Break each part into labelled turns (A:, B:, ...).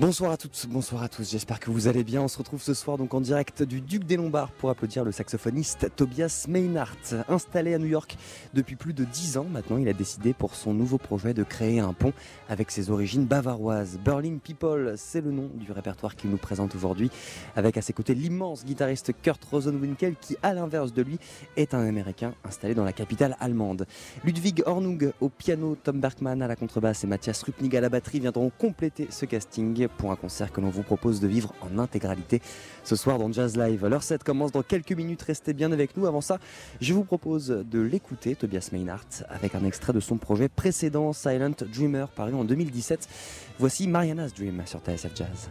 A: Bonsoir à toutes, bonsoir à tous, j'espère que vous allez bien. On se retrouve ce soir donc en direct du Duc des Lombards pour applaudir le saxophoniste Tobias Meinhardt. Installé à New York depuis plus de dix ans maintenant, il a décidé pour son nouveau projet de créer un pont avec ses origines bavaroises. Berlin People, c'est le nom du répertoire qu'il nous présente aujourd'hui, avec à ses côtés l'immense guitariste Kurt Rosenwinkel qui, à l'inverse de lui, est un Américain installé dans la capitale allemande. Ludwig Hornung au piano, Tom Bergman à la contrebasse et Mathias Rupnig à la batterie viendront compléter ce casting pour un concert que l'on vous propose de vivre en intégralité ce soir dans Jazz Live. Leur set commence dans quelques minutes, restez bien avec nous. Avant ça, je vous propose de l'écouter, Tobias Meinhardt, avec un extrait de son projet précédent, Silent Dreamer, paru en 2017. Voici Mariana's Dream sur TSF Jazz.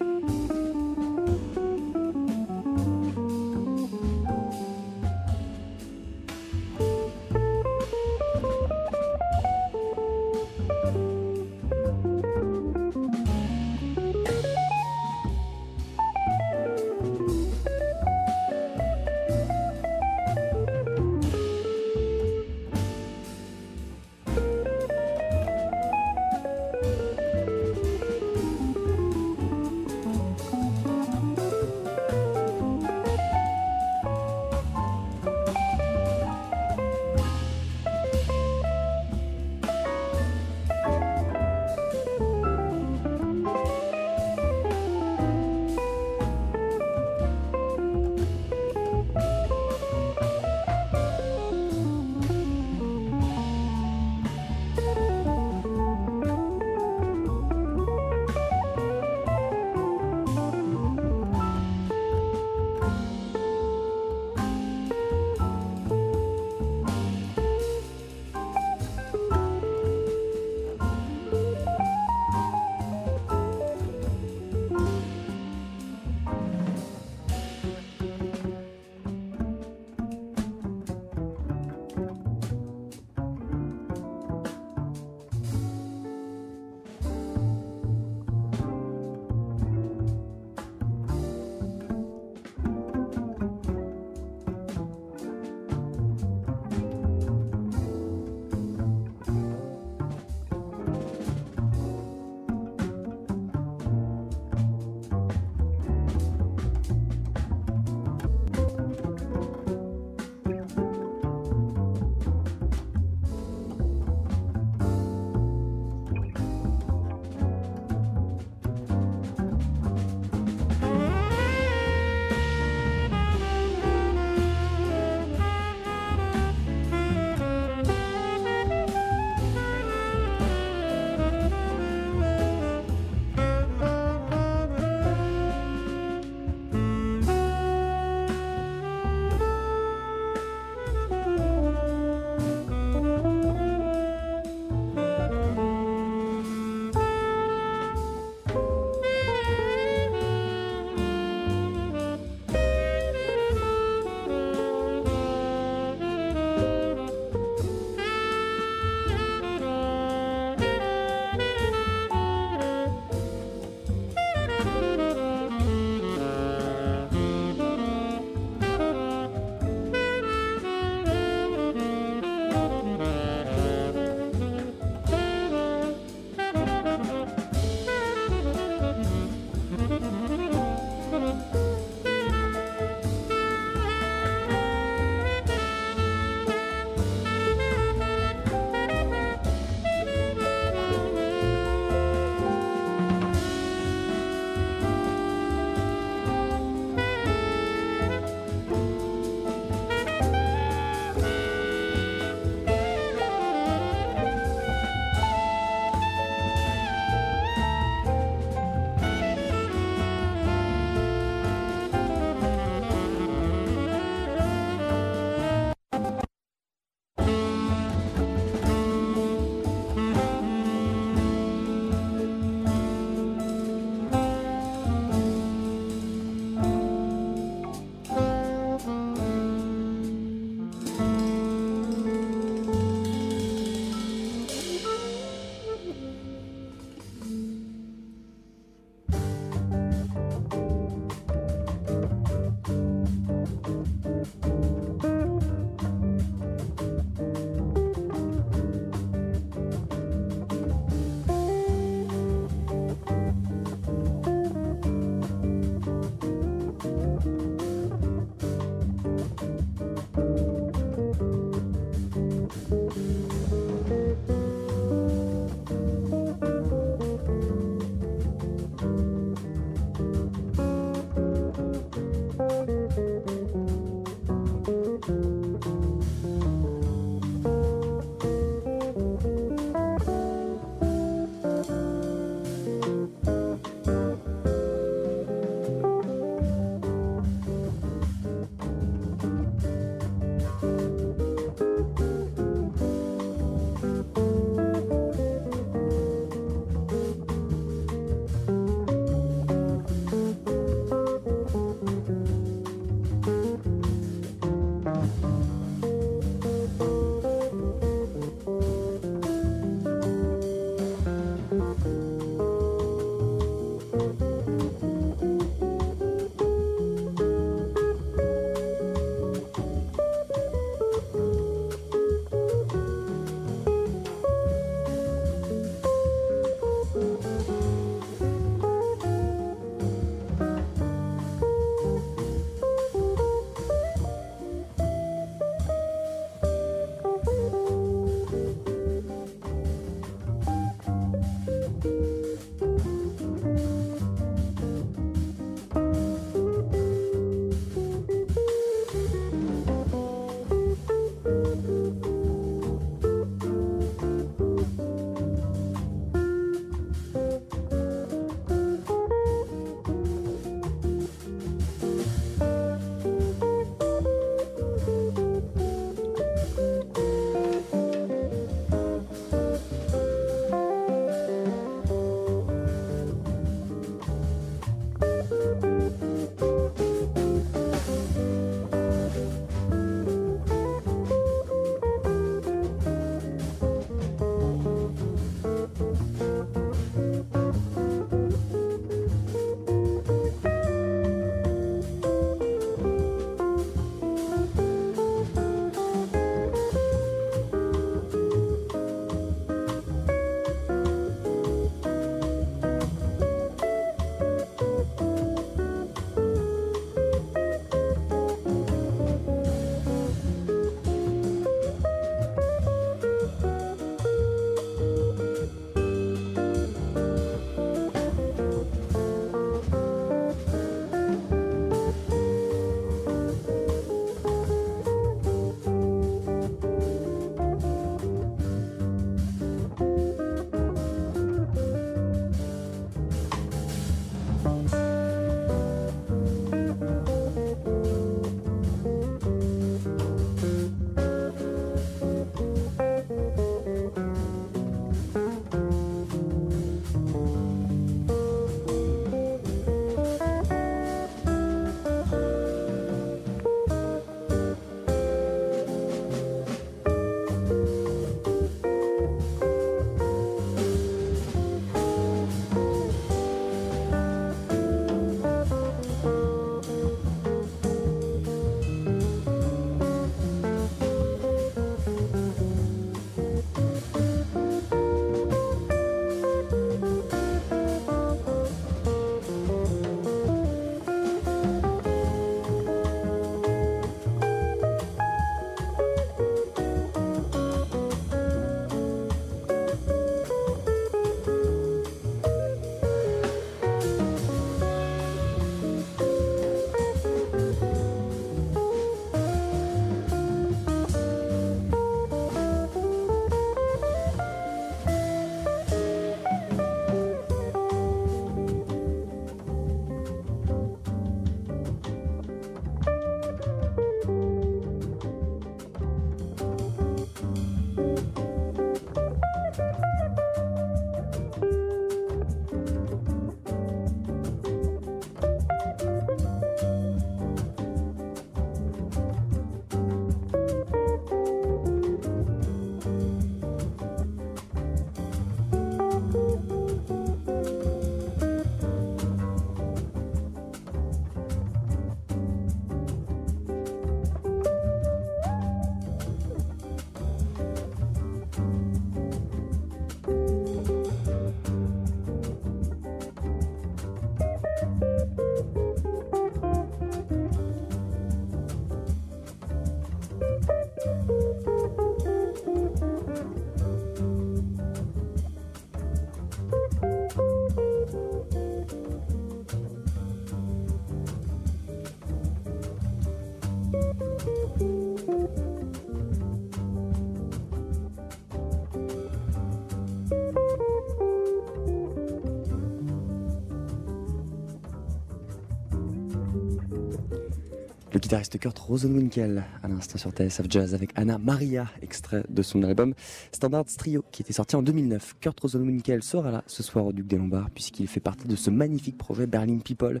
A: Guitariste Kurt Rosenwinkel, à l'instant sur TSF Jazz avec Anna Maria, extrait de son album Standards Trio qui était sorti en 2009. Kurt Rosenwinkel sera là ce soir au Duc des Lombards puisqu'il fait partie de ce magnifique projet Berlin People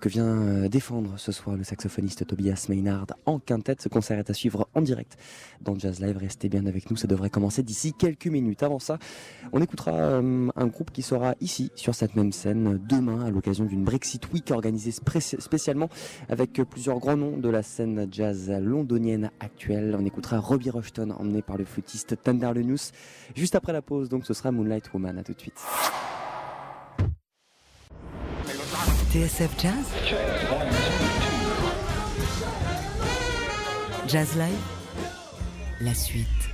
A: que vient euh, défendre ce soir le saxophoniste Tobias Maynard en quintette. Ce concert est à suivre en direct dans Jazz Live. Restez bien avec nous, ça devrait commencer d'ici quelques minutes. Avant ça, on écoutera euh, un groupe qui sera ici sur cette même scène demain à l'occasion d'une Brexit Week organisée spécialement avec plusieurs grands noms de la scène jazz londonienne actuelle. On écoutera Robbie Rushton emmené par le flûtiste Thunder Lenus juste après la pause. Donc ce sera Moonlight Woman. À tout de suite.
B: TSF Jazz Jazz Live La suite.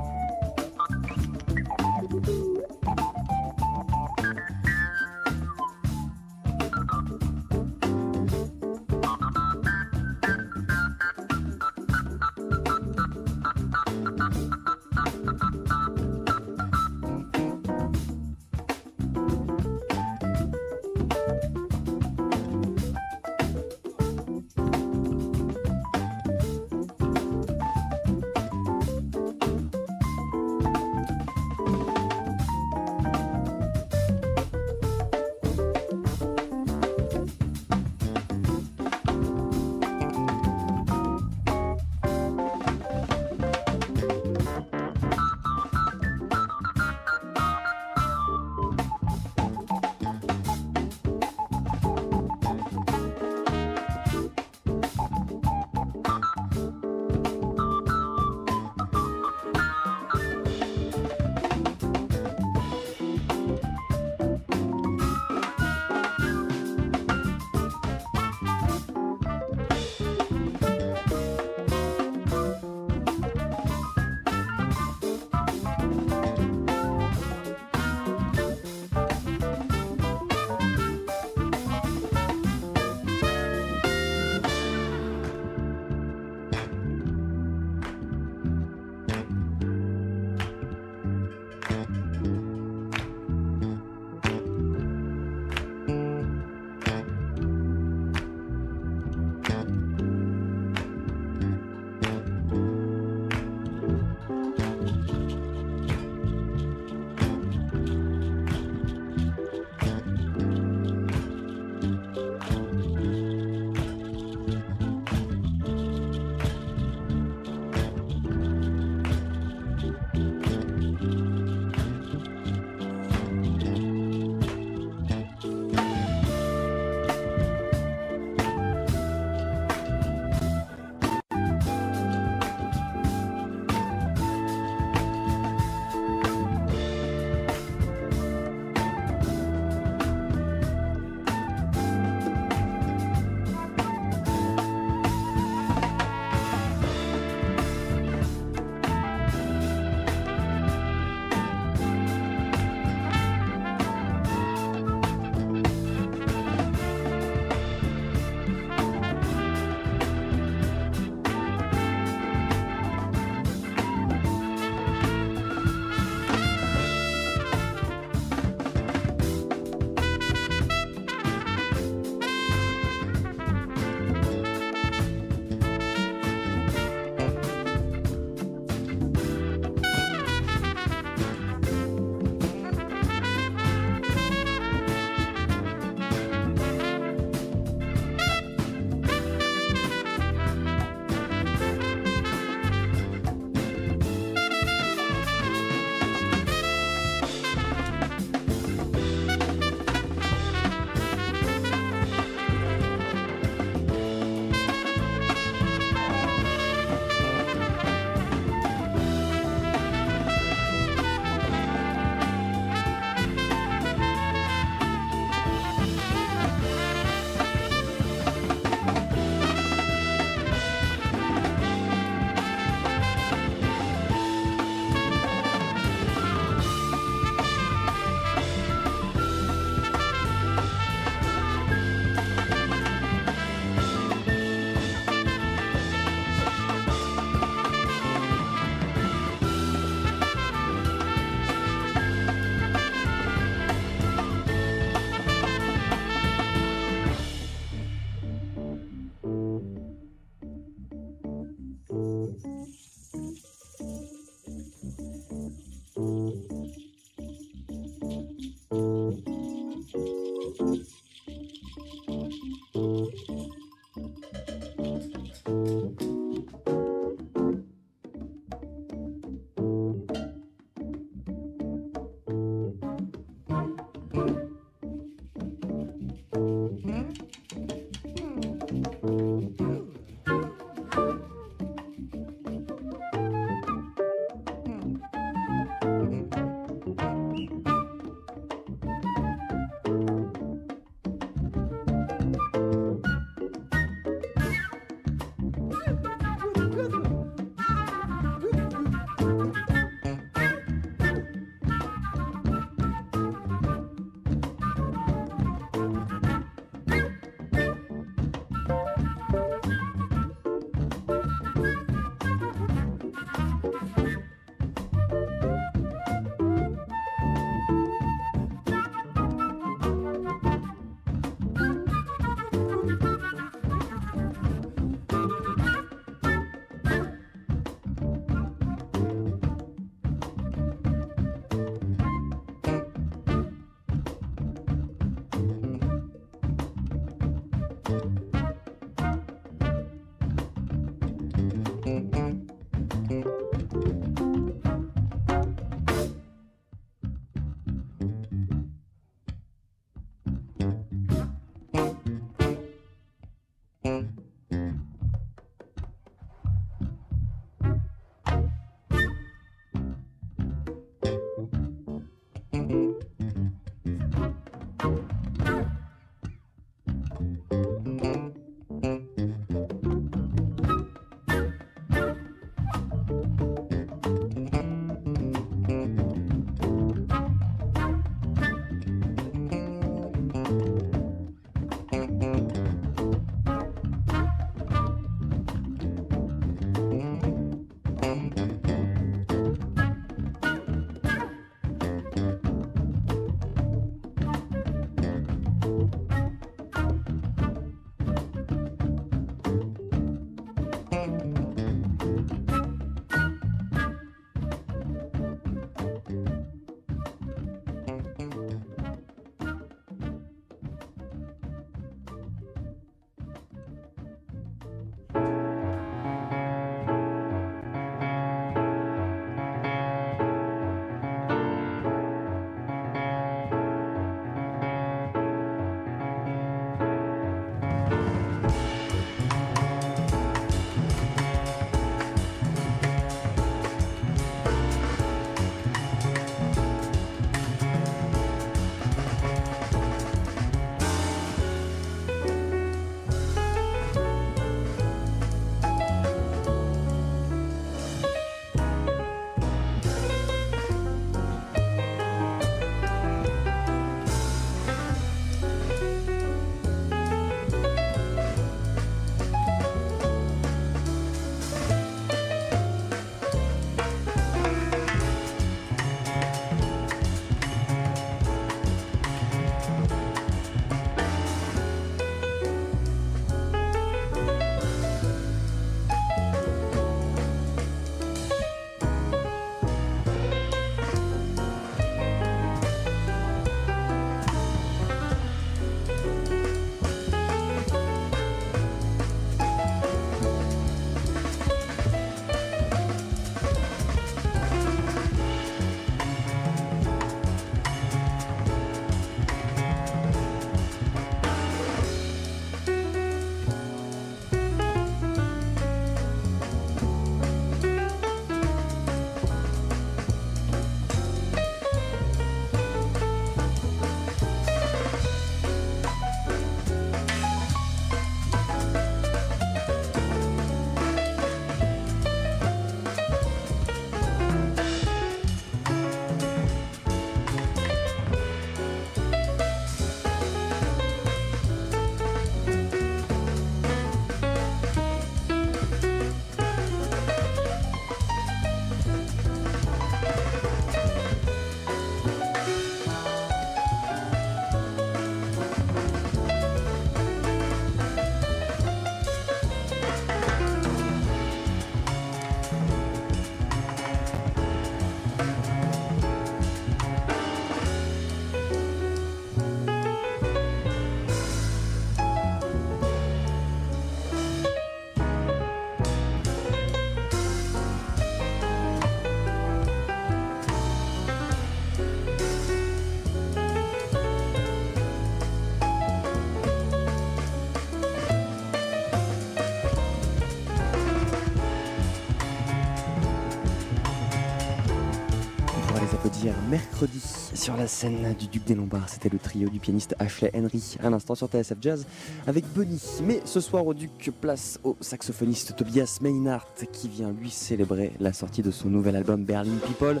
A: Sur la scène du Duc des Lombards. C'était le trio du pianiste Ashley Henry à l'instant sur TSF Jazz avec Bonnie. Mais ce soir au Duc, place au saxophoniste Tobias Meinhardt qui vient lui célébrer la sortie de son nouvel album Berlin People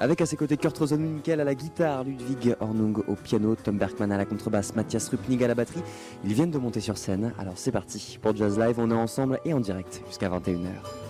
A: avec à ses côtés Kurt Rosenwinkel à la guitare, Ludwig Hornung au piano, Tom Bergman à la contrebasse, Mathias Rupnig à la batterie. Ils viennent de monter sur scène. Alors c'est parti pour Jazz Live. On est ensemble et en direct jusqu'à 21h.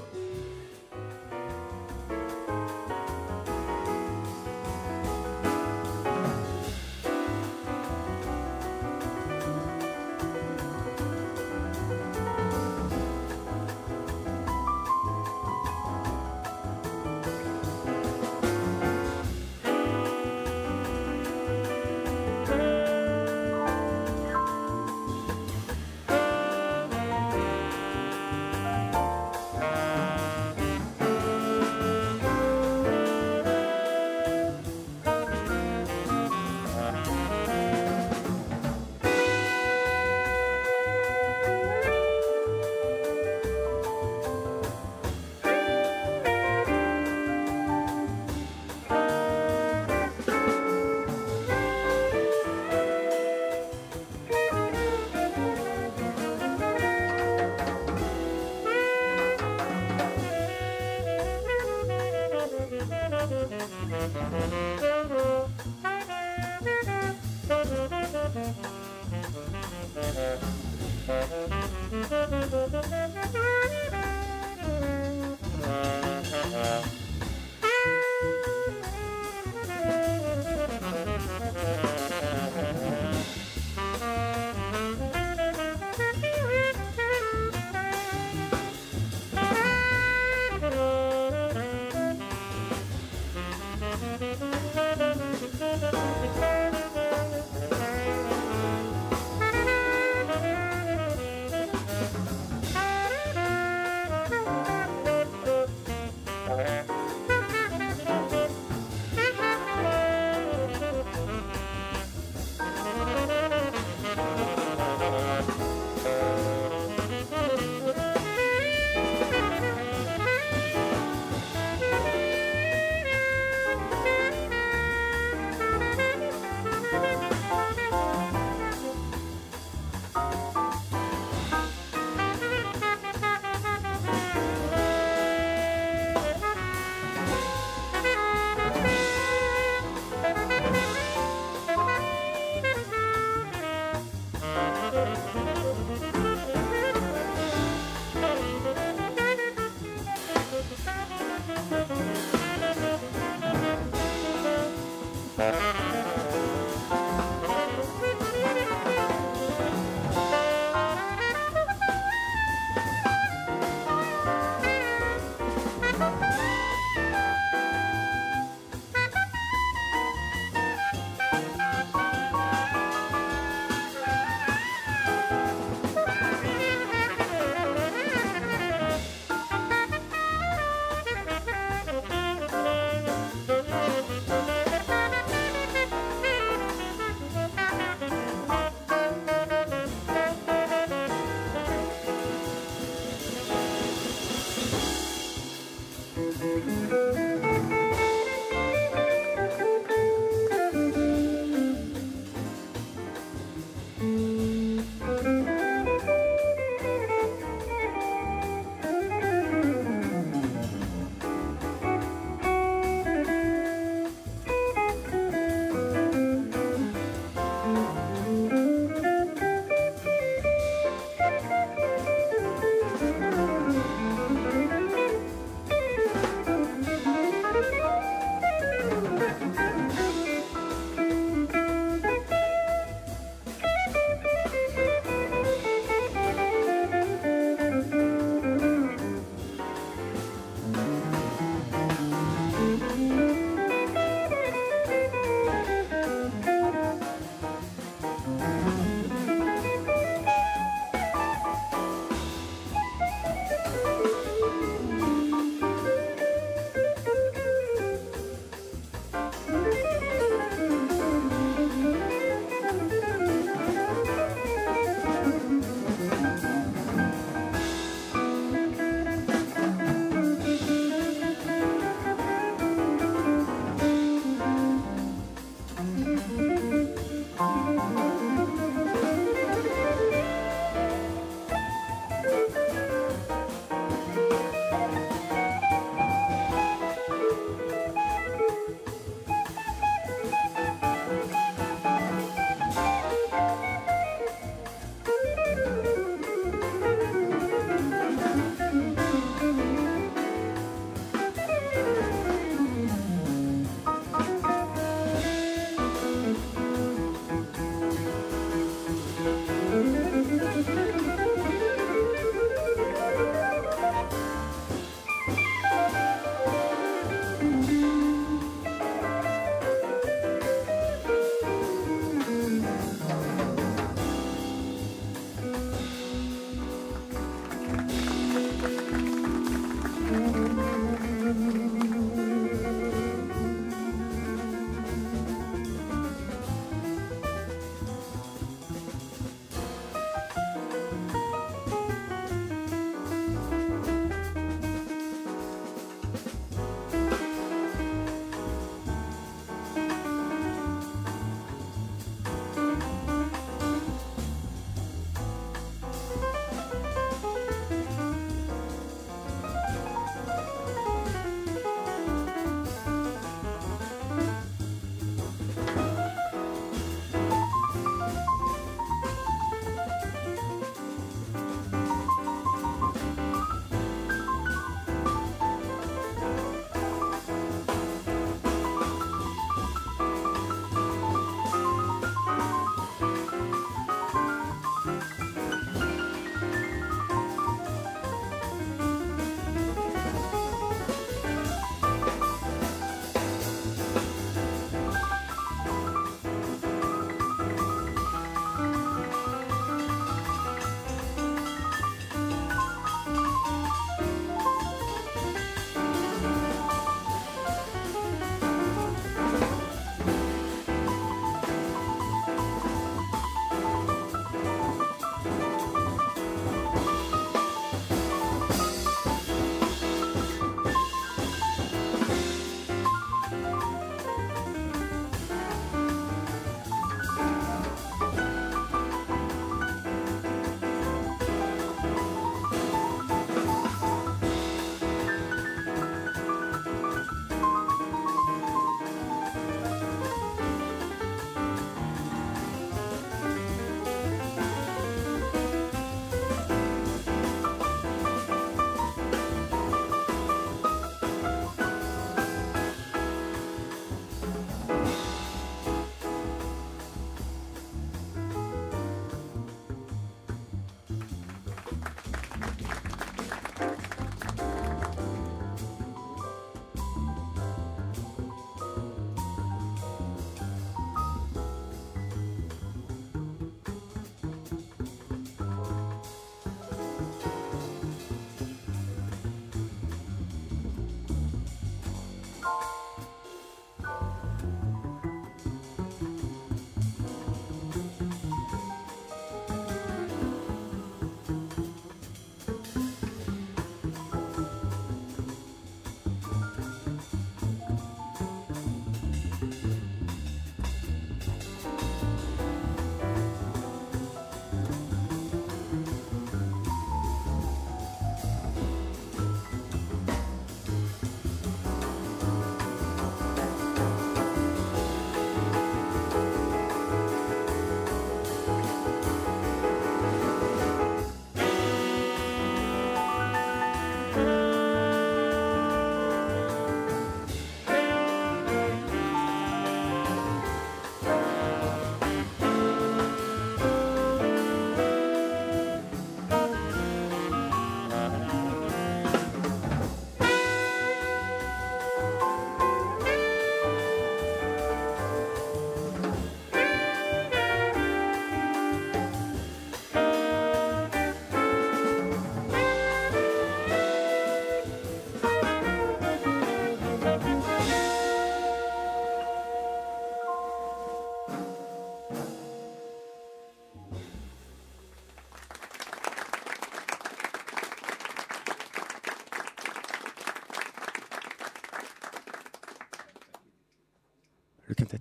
A: Quintet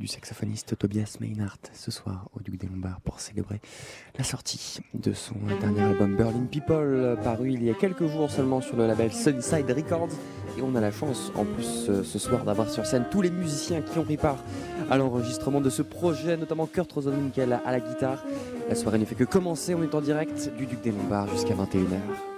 A: du saxophoniste Tobias Maynard ce soir au Duc des Lombards pour célébrer la sortie de son dernier album Berlin People paru il y a quelques jours seulement sur le label Sunnyside Records. Et on a la chance en plus euh, ce soir d'avoir sur scène tous les musiciens qui ont pris part à l'enregistrement de ce projet notamment Kurt Rosenwinkel à la guitare. La soirée ne fait que commencer on est en direct du Duc des Lombards jusqu'à 21h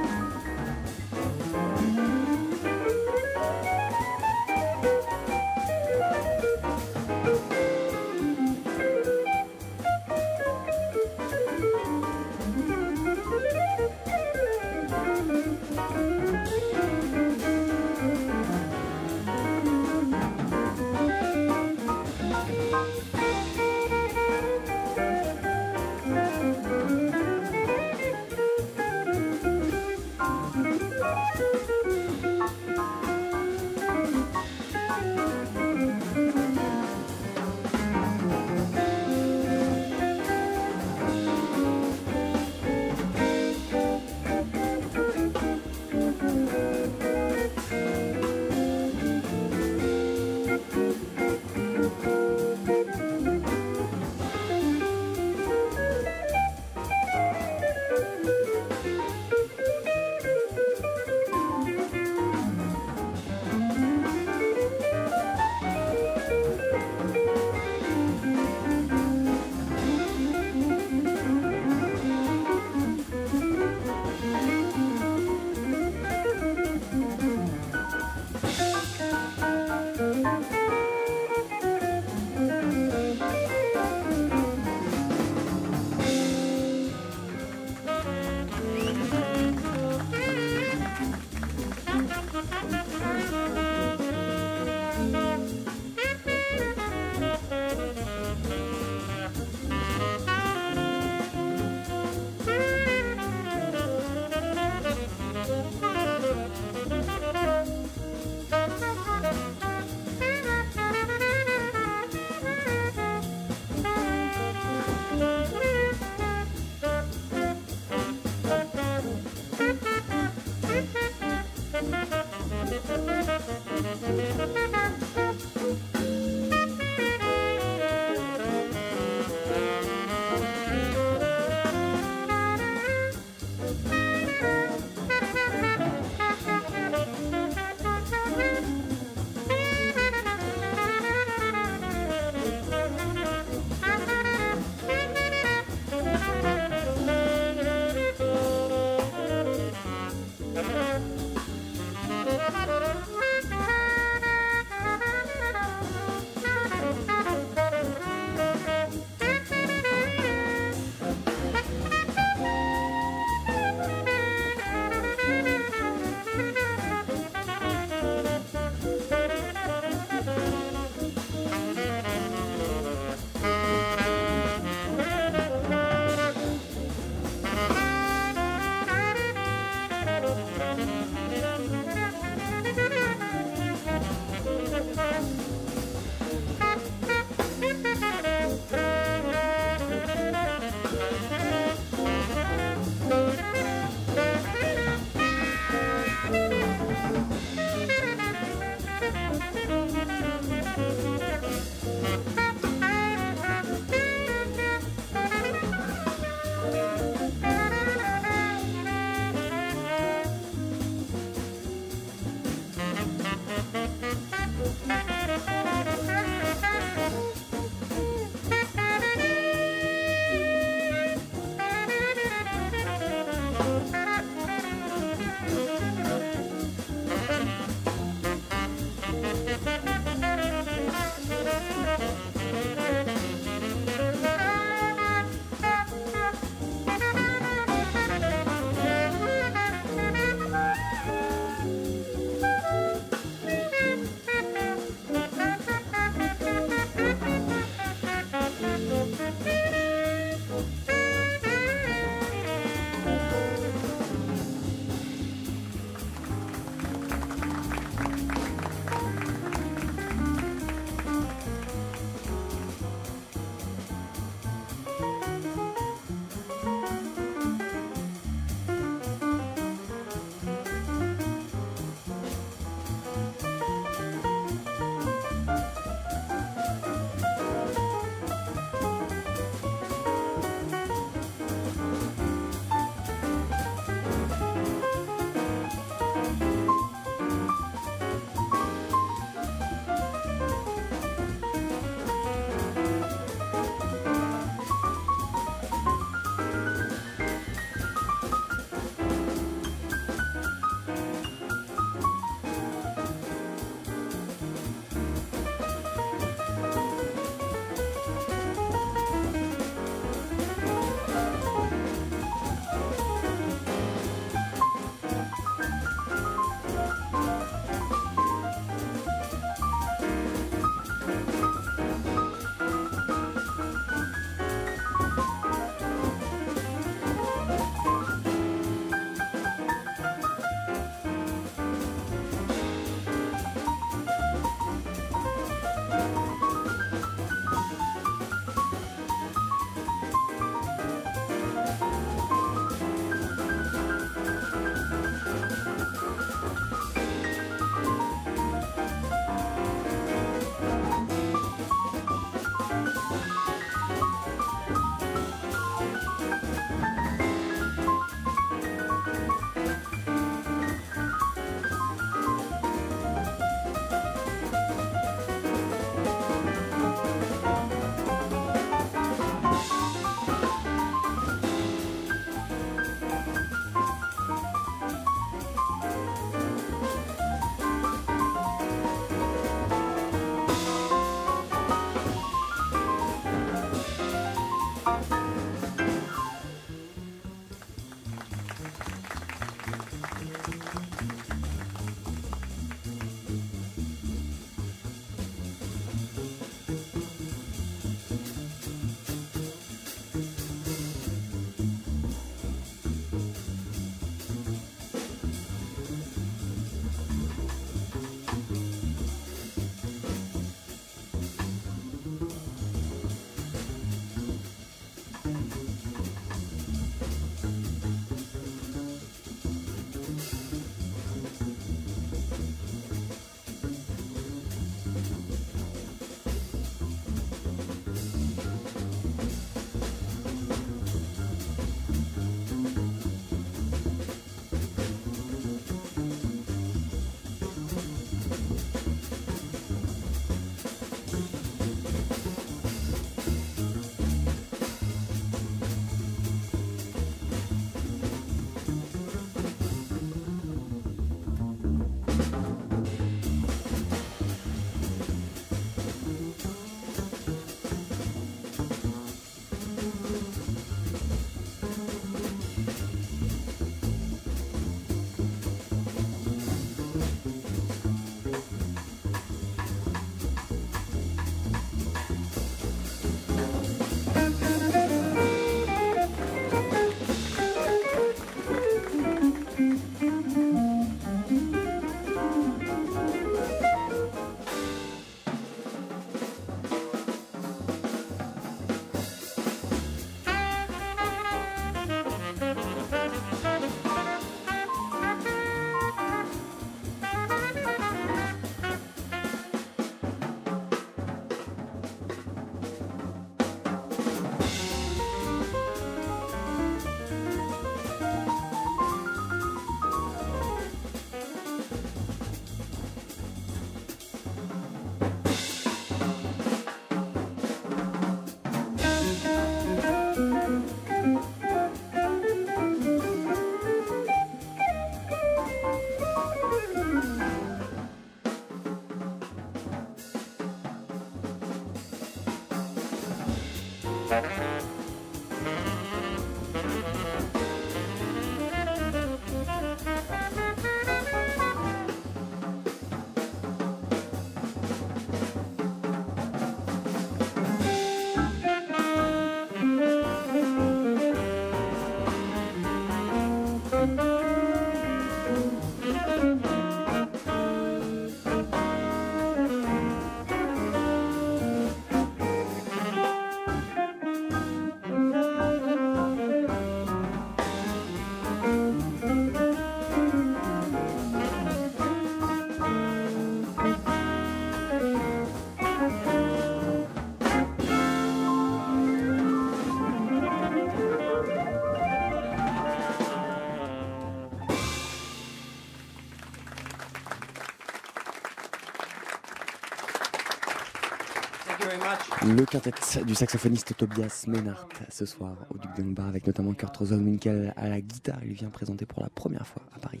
A: Le quintet du saxophoniste Tobias Menard ce soir au Duc de avec notamment Kurt Rosenwinkel à la guitare. Il vient présenter pour la première fois à Paris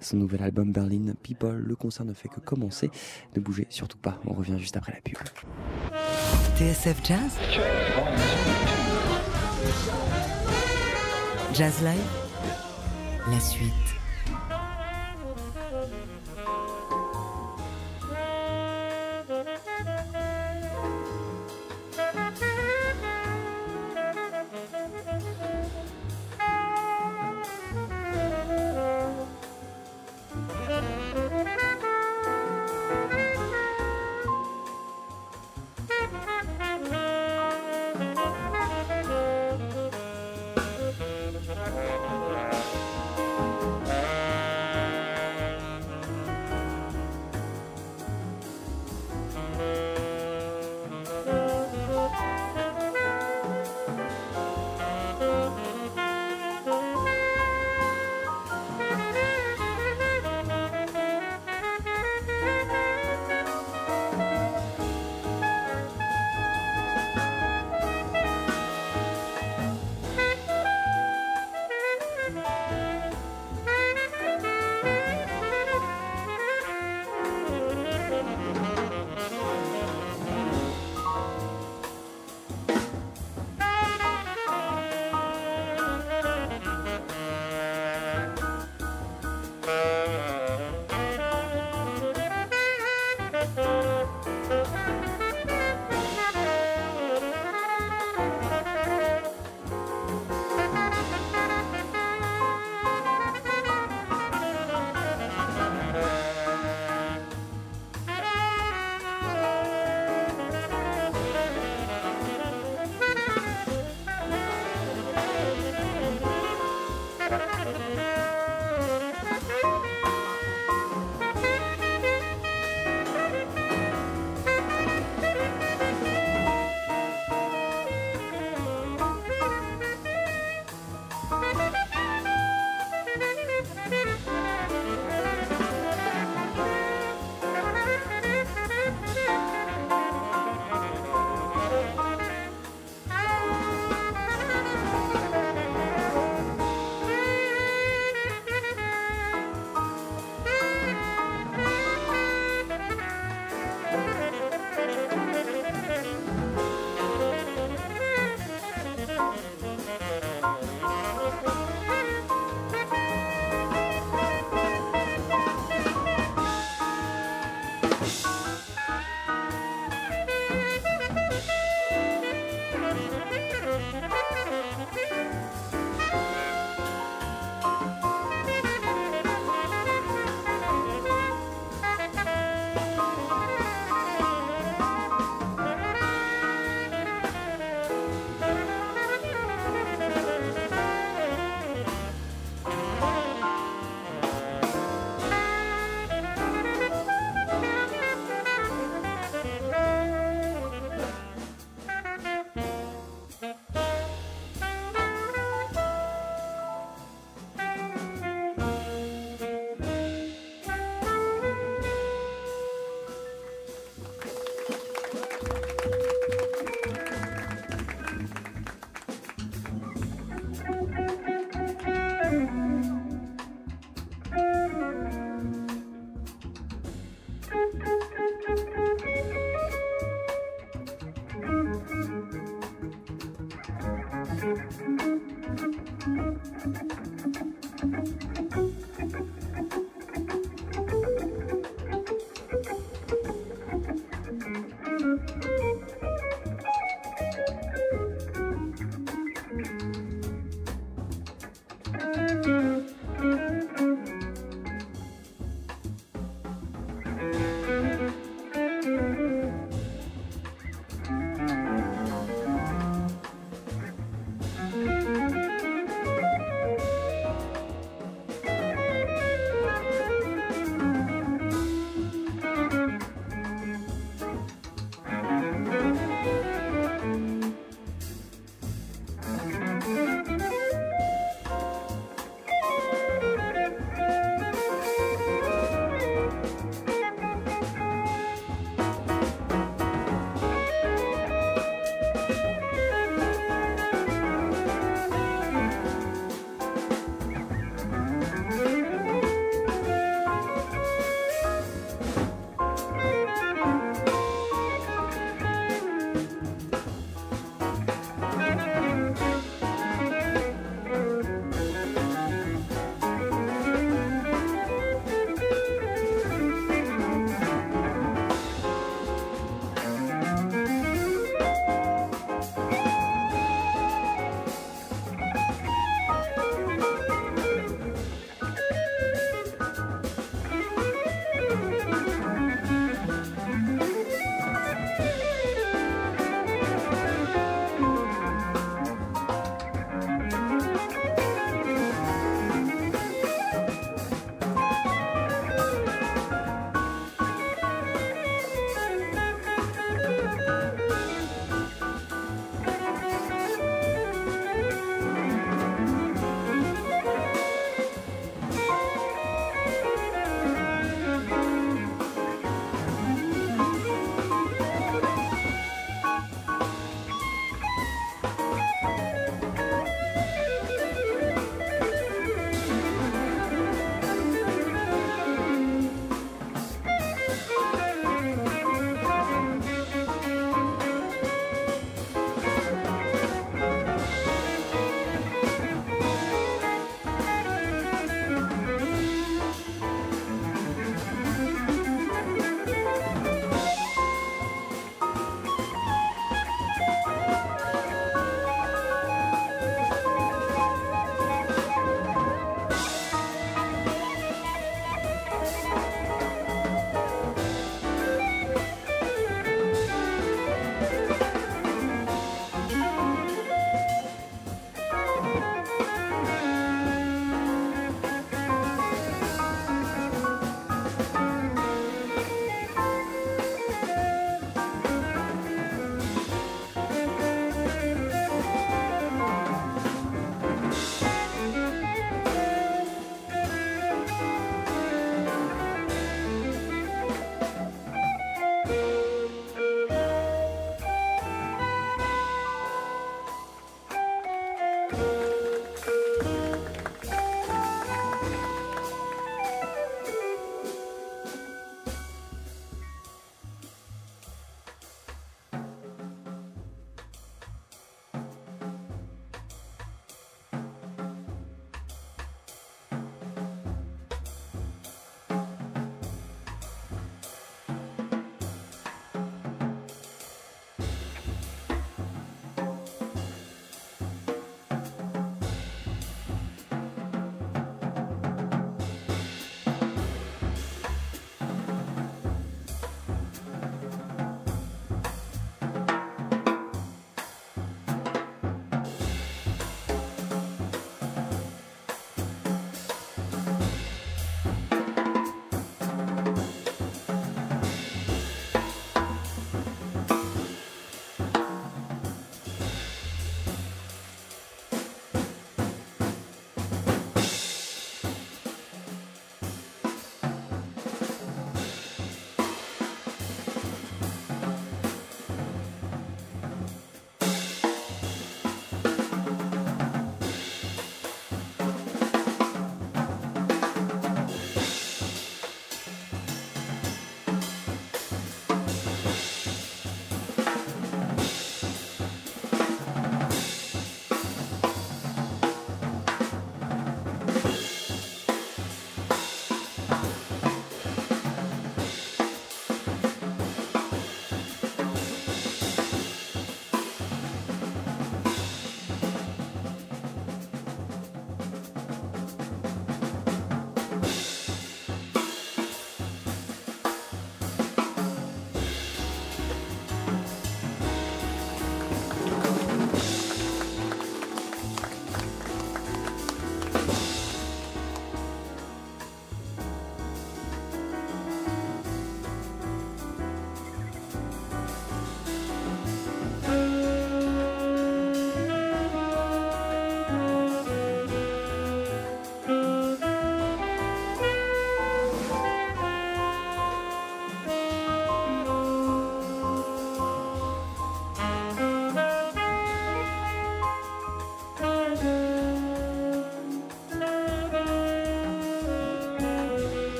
A: son nouvel album Berlin People. Le concert ne fait que commencer. Ne bougez surtout pas. On revient juste après la pub.
B: TSF Jazz? Jazz Live? La suite.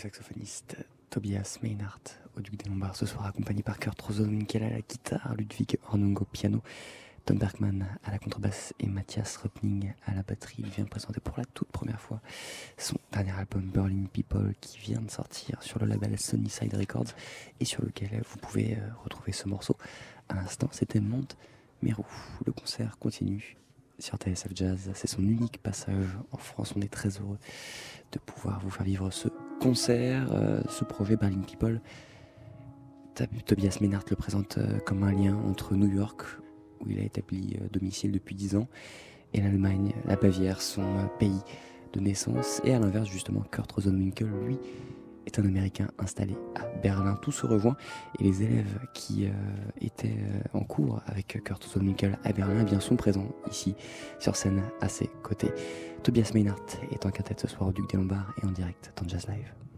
A: Saxophoniste Tobias Meinhardt au Duc des Lombards ce soir, accompagné par Kurt Rosenwinkel à la guitare, Ludwig Hornung au piano, Tom Bergman à la contrebasse et Matthias Röpning à la batterie. Il vient présenter pour la toute première fois son dernier album Berlin People qui vient de sortir sur le label Sunnyside Records et sur lequel vous pouvez euh, retrouver ce morceau. À l'instant, c'était Monte Mérou. Le concert continue sur TSF Jazz. C'est son unique passage en France. On est très heureux de pouvoir vous faire vivre ce concert, euh, ce projet Berlin People. Tobias Ménard le présente euh, comme un lien entre New York, où il a établi euh, domicile depuis 10 ans, et l'Allemagne, la Bavière, son pays de naissance. Et à l'inverse, justement, Kurt Rosenwinkel, lui, est un Américain installé à Berlin. Tout se rejoint et les élèves qui euh, étaient euh, en cours avec Kurt Solmickel à Berlin eh sont présents ici sur scène à ses côtés. Tobias Meinhardt est en quintette ce soir au Duc des Lombards et en direct dans Jazz Live.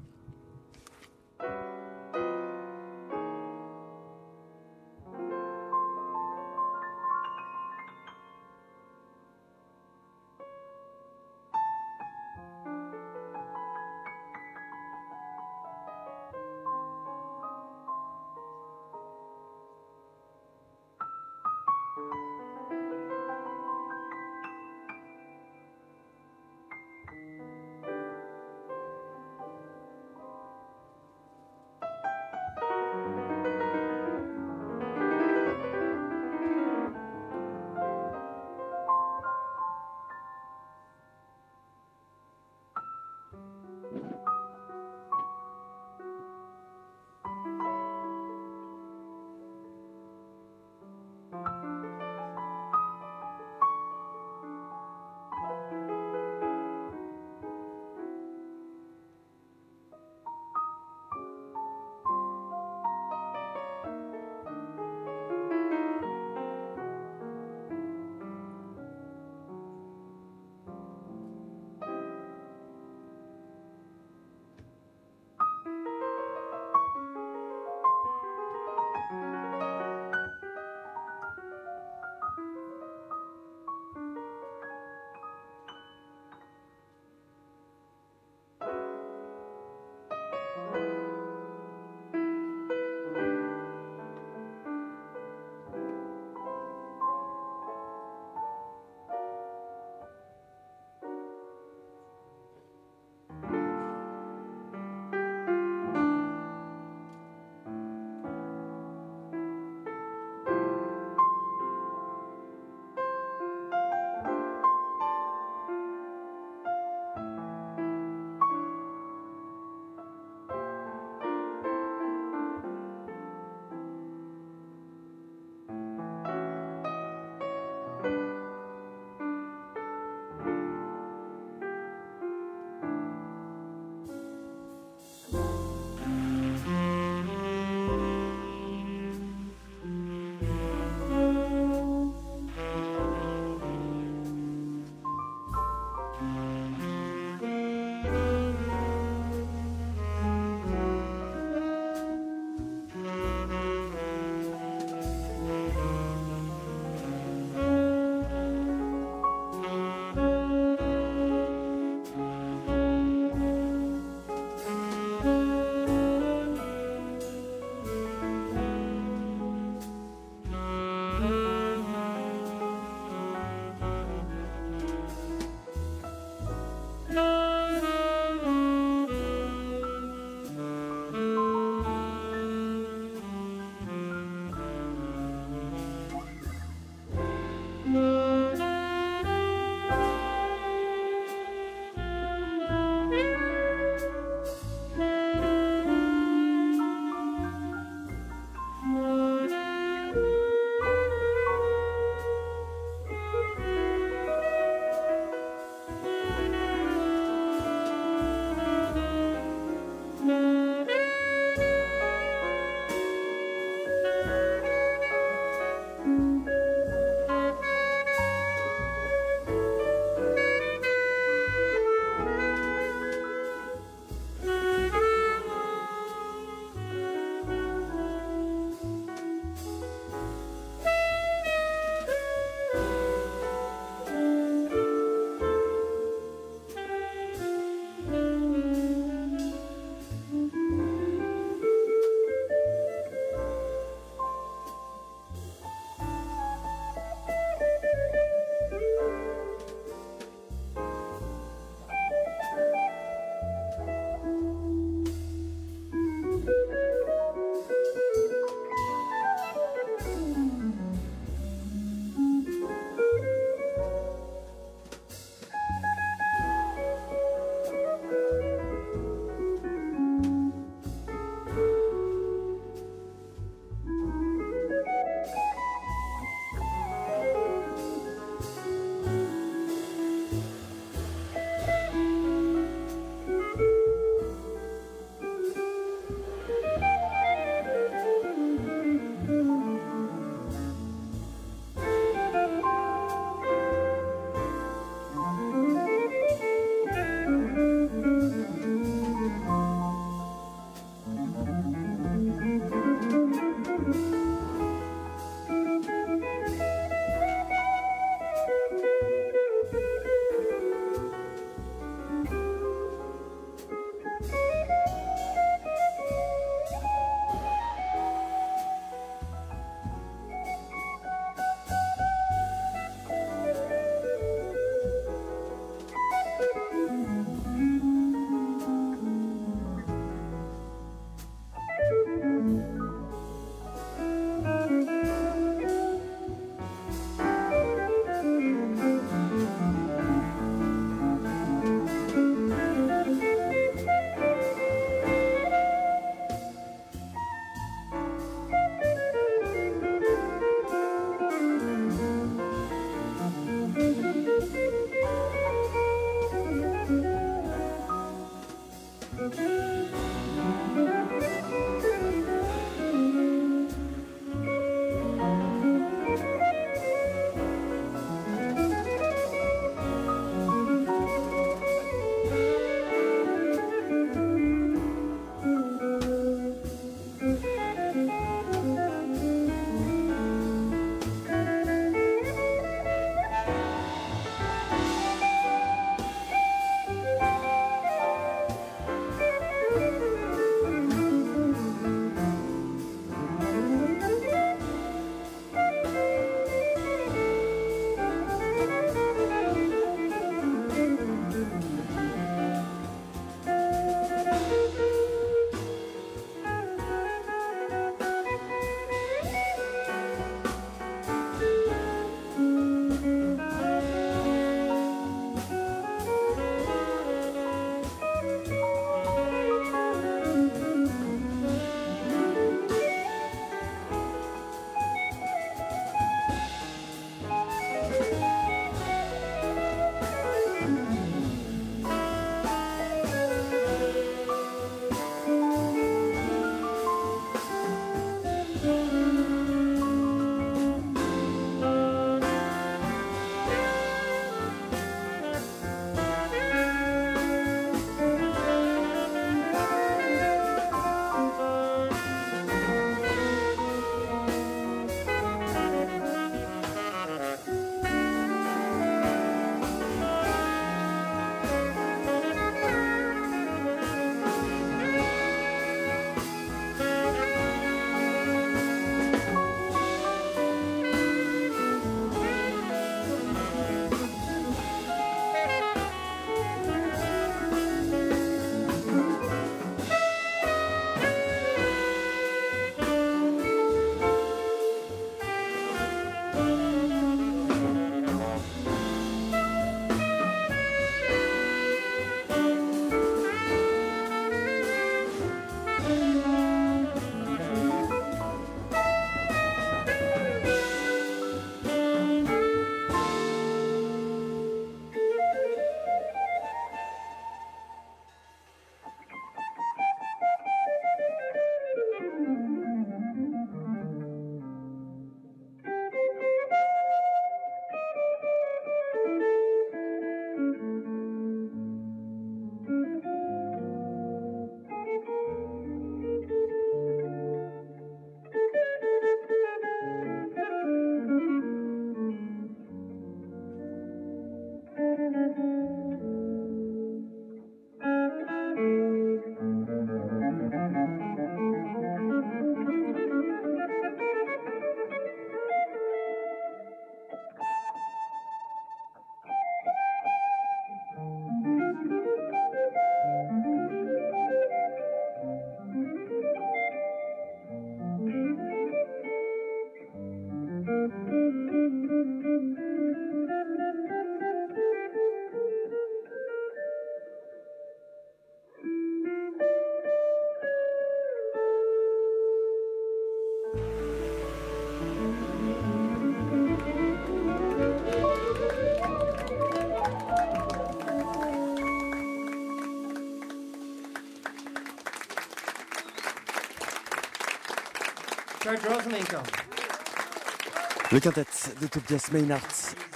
A: Le quintet de Tobias Maynard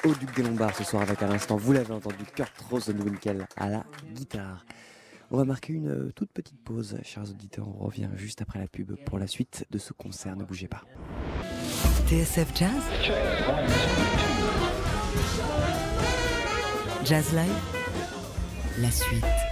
A: au Duc des Lombards ce soir avec à l'instant, vous l'avez entendu, Kurt Rosenwinkel à la guitare. On va marquer une toute petite pause, chers auditeurs. On revient juste après la pub pour la suite de ce concert. Ne bougez pas.
B: TSF Jazz Jazz Live La suite.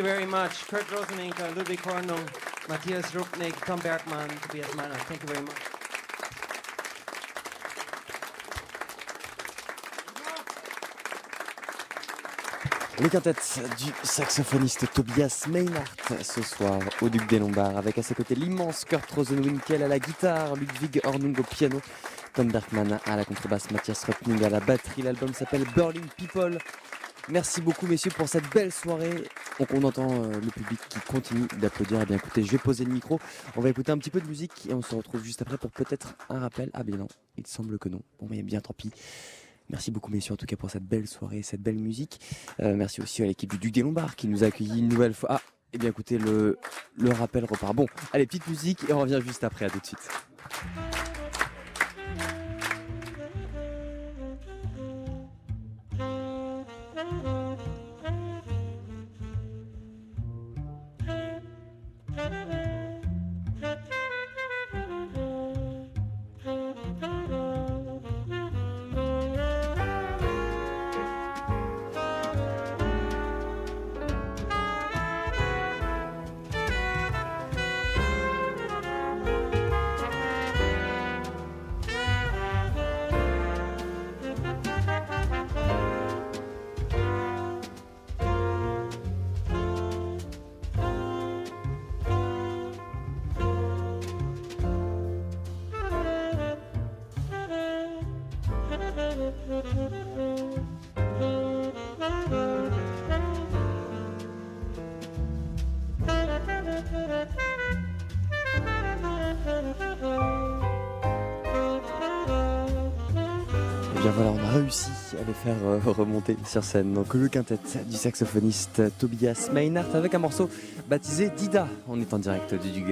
C: You very much. Kurt Rosenwinkel, Ludwig Hornung, Matthias Rupnik, Tom Bergmann, Tobias Meiner. Thank you very much.
A: Le quintet du saxophoniste Tobias Meinhardt ce soir au Duc des Lombards avec à ses côtés l'immense Kurt Rosenwinkel à la guitare, Ludwig Hornung au piano, Tom Bergman à la contrebasse, Matthias Rupning à la batterie. L'album s'appelle Berlin People. Merci beaucoup messieurs pour cette belle soirée. On entend euh, le public qui continue d'applaudir. Eh bien écoutez, je vais poser le micro. On va écouter un petit peu de musique et on se retrouve juste après pour peut-être un rappel. Ah bien non, il semble que non. Bon mais bien tant pis. Merci beaucoup messieurs en tout cas pour cette belle soirée, cette belle musique. Euh, merci aussi à l'équipe du Duc des Lombards qui nous a accueillis une nouvelle fois. Ah, et bien écoutez, le, le rappel repart. Bon, allez, petite musique et on revient juste après. À tout de suite. Euh, remonter sur scène. Donc le quintet du saxophoniste Tobias Meinhardt avec un morceau baptisé Dida. On est en direct du Duc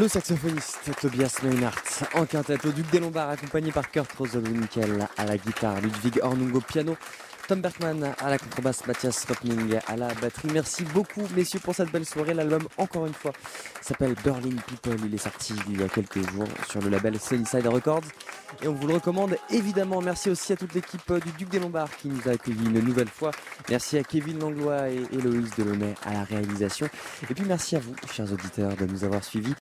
A: Le saxophoniste Tobias Meinhardt en quintette au Duc des Lombards accompagné par Kurt Rosenwinkel à la guitare, Ludwig Hornung au piano, Tom Bergman à la contrebasse, Mathias Röpning à la batterie. Merci beaucoup messieurs pour cette belle soirée. L'album encore une fois s'appelle Berlin People. Il est sorti il y a quelques jours sur le label Sunnyside Records et on vous le recommande évidemment. Merci aussi à toute l'équipe du Duc des Lombards qui nous a accueillis une nouvelle fois. Merci à Kevin Langlois et Héloïse Delaunay à la réalisation. Et puis merci à vous, chers auditeurs, de nous avoir suivis.